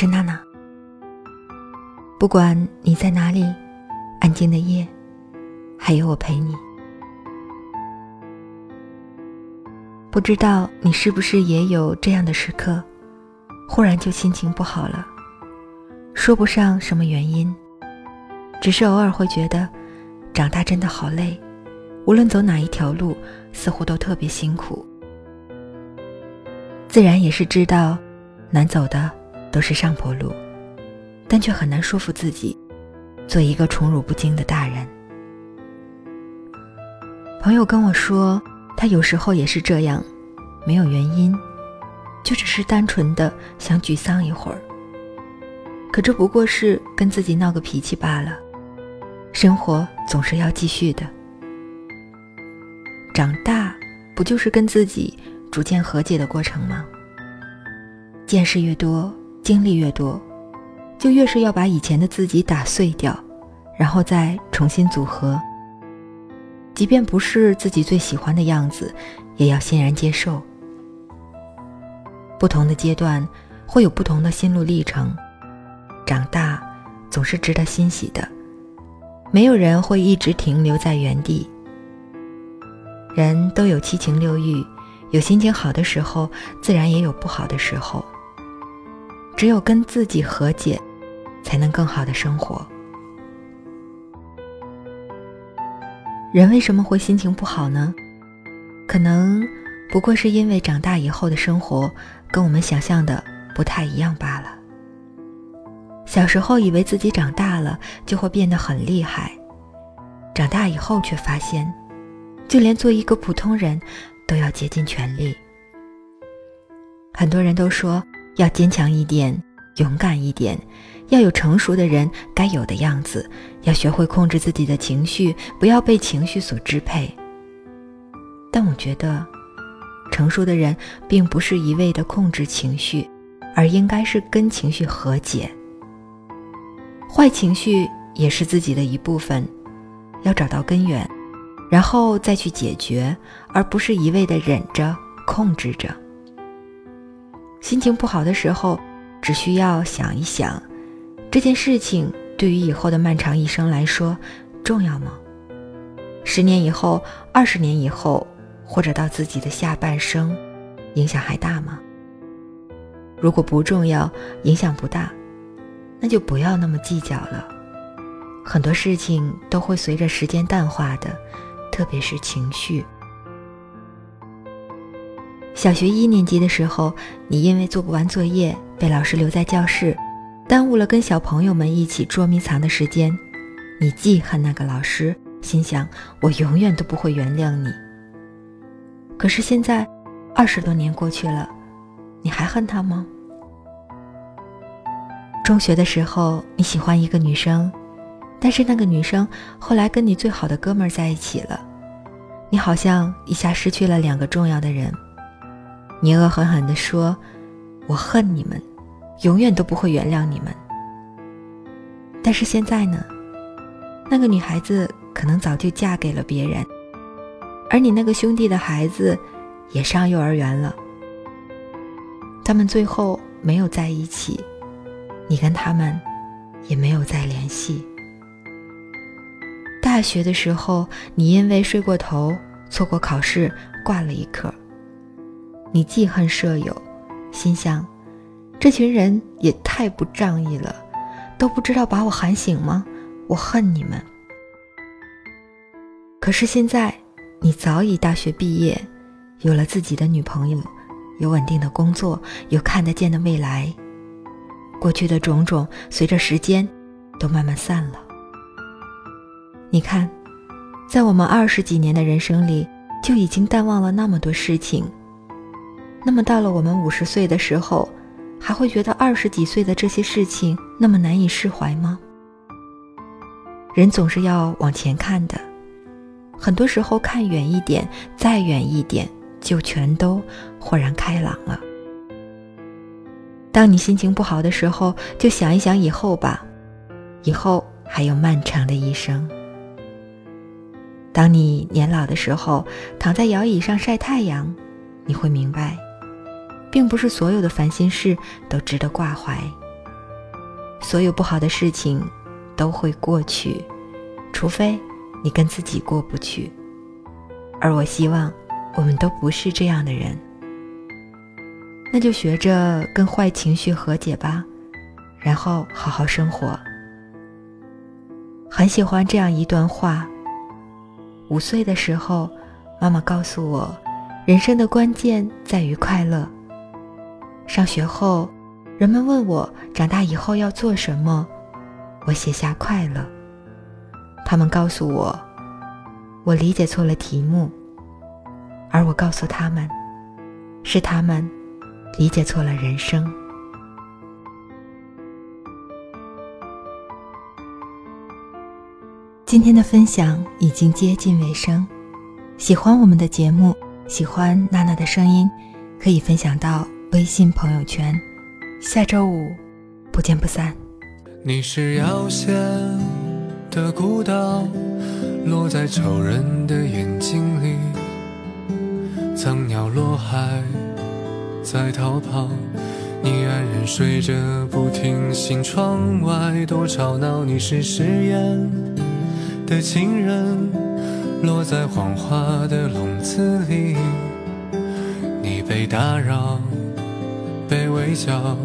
是娜娜。不管你在哪里，安静的夜，还有我陪你。不知道你是不是也有这样的时刻，忽然就心情不好了，说不上什么原因，只是偶尔会觉得，长大真的好累，无论走哪一条路，似乎都特别辛苦。自然也是知道，难走的都是上坡路，但却很难说服自己，做一个宠辱不惊的大人。朋友跟我说，他有时候也是这样，没有原因，就只是单纯的想沮丧一会儿。可这不过是跟自己闹个脾气罢了，生活总是要继续的。长大，不就是跟自己？逐渐和解的过程吗？见识越多，经历越多，就越是要把以前的自己打碎掉，然后再重新组合。即便不是自己最喜欢的样子，也要欣然接受。不同的阶段会有不同的心路历程，长大总是值得欣喜的。没有人会一直停留在原地。人都有七情六欲。有心情好的时候，自然也有不好的时候。只有跟自己和解，才能更好的生活。人为什么会心情不好呢？可能不过是因为长大以后的生活跟我们想象的不太一样罢了。小时候以为自己长大了就会变得很厉害，长大以后却发现，就连做一个普通人。都要竭尽全力。很多人都说要坚强一点，勇敢一点，要有成熟的人该有的样子，要学会控制自己的情绪，不要被情绪所支配。但我觉得，成熟的人并不是一味的控制情绪，而应该是跟情绪和解。坏情绪也是自己的一部分，要找到根源。然后再去解决，而不是一味的忍着、控制着。心情不好的时候，只需要想一想，这件事情对于以后的漫长一生来说重要吗？十年以后、二十年以后，或者到自己的下半生，影响还大吗？如果不重要，影响不大，那就不要那么计较了。很多事情都会随着时间淡化的。特别是情绪。小学一年级的时候，你因为做不完作业被老师留在教室，耽误了跟小朋友们一起捉迷藏的时间，你记恨那个老师，心想我永远都不会原谅你。可是现在，二十多年过去了，你还恨他吗？中学的时候，你喜欢一个女生，但是那个女生后来跟你最好的哥们儿在一起了。你好像一下失去了两个重要的人，你恶狠狠地说：“我恨你们，永远都不会原谅你们。”但是现在呢，那个女孩子可能早就嫁给了别人，而你那个兄弟的孩子也上幼儿园了。他们最后没有在一起，你跟他们也没有再联系。大学的时候，你因为睡过头，错过考试，挂了一科。你记恨舍友，心想，这群人也太不仗义了，都不知道把我喊醒吗？我恨你们。可是现在，你早已大学毕业，有了自己的女朋友，有稳定的工作，有看得见的未来。过去的种种，随着时间，都慢慢散了。你看，在我们二十几年的人生里，就已经淡忘了那么多事情。那么到了我们五十岁的时候，还会觉得二十几岁的这些事情那么难以释怀吗？人总是要往前看的，很多时候看远一点，再远一点，就全都豁然开朗了。当你心情不好的时候，就想一想以后吧，以后还有漫长的一生。当你年老的时候，躺在摇椅上晒太阳，你会明白。并不是所有的烦心事都值得挂怀，所有不好的事情都会过去，除非你跟自己过不去。而我希望我们都不是这样的人，那就学着跟坏情绪和解吧，然后好好生活。很喜欢这样一段话：五岁的时候，妈妈告诉我，人生的关键在于快乐。上学后，人们问我长大以后要做什么，我写下快乐。他们告诉我，我理解错了题目，而我告诉他们，是他们理解错了人生。今天的分享已经接近尾声，喜欢我们的节目，喜欢娜娜的声音，可以分享到。微信朋友圈，下周五不见不散。你是遥线的孤岛，落在愁人的眼睛里。苍鸟落海在逃跑，你安然睡着不停醒。窗外多吵闹，你是誓言的情人，落在谎话的笼子里。你被打扰。被围剿，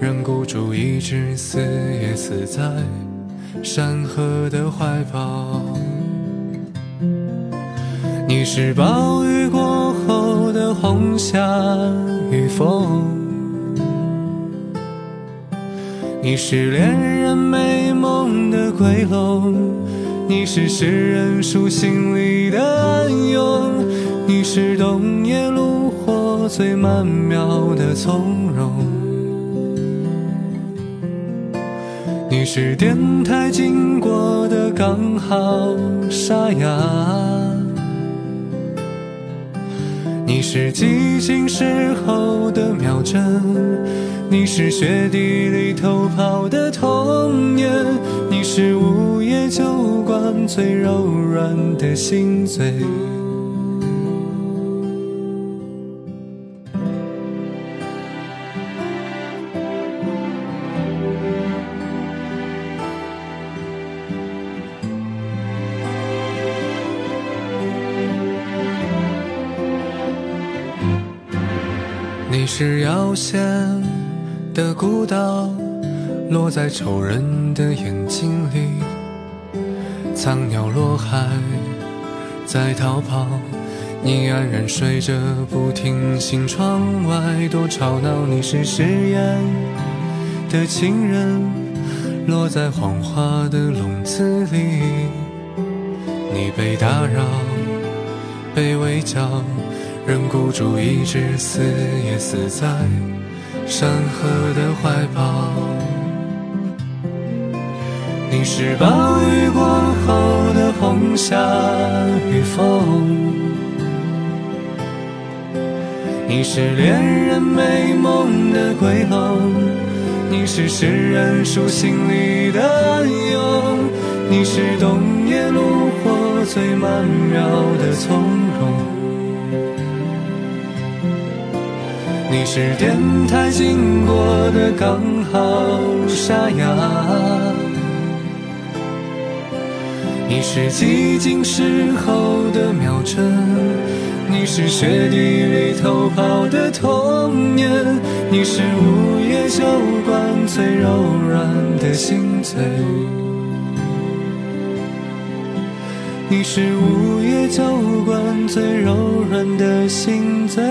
人孤注一掷，死也死在山河的怀抱。你是暴雨过后的红霞与风，你是恋人美梦的归拢，你是诗人书信里的暗涌，你是冬夜路最曼妙的从容。你是电台经过的刚好沙哑，你是寂静时候的秒针，你是雪地里偷跑的童年，你是午夜酒馆最柔软的心嘴。是遥线的孤岛，落在愁人的眼睛里。苍鸟落海在逃跑，你安然睡着不听醒。窗外多吵闹，你是誓言的情人，落在谎话的笼子里。你被打扰，被围剿。人孤注一掷，死也死在山河的怀抱。你是暴雨过后的红霞与风，你是恋人美梦的归拢，你是诗人书信里的暗涌，你是冬夜炉火最曼妙的从容。你是电台经过的刚好沙哑，你是寂静时候的秒针，你是雪地里偷跑的童年，你是午夜酒馆最柔软的心嘴，你是午夜酒馆最柔软的心嘴。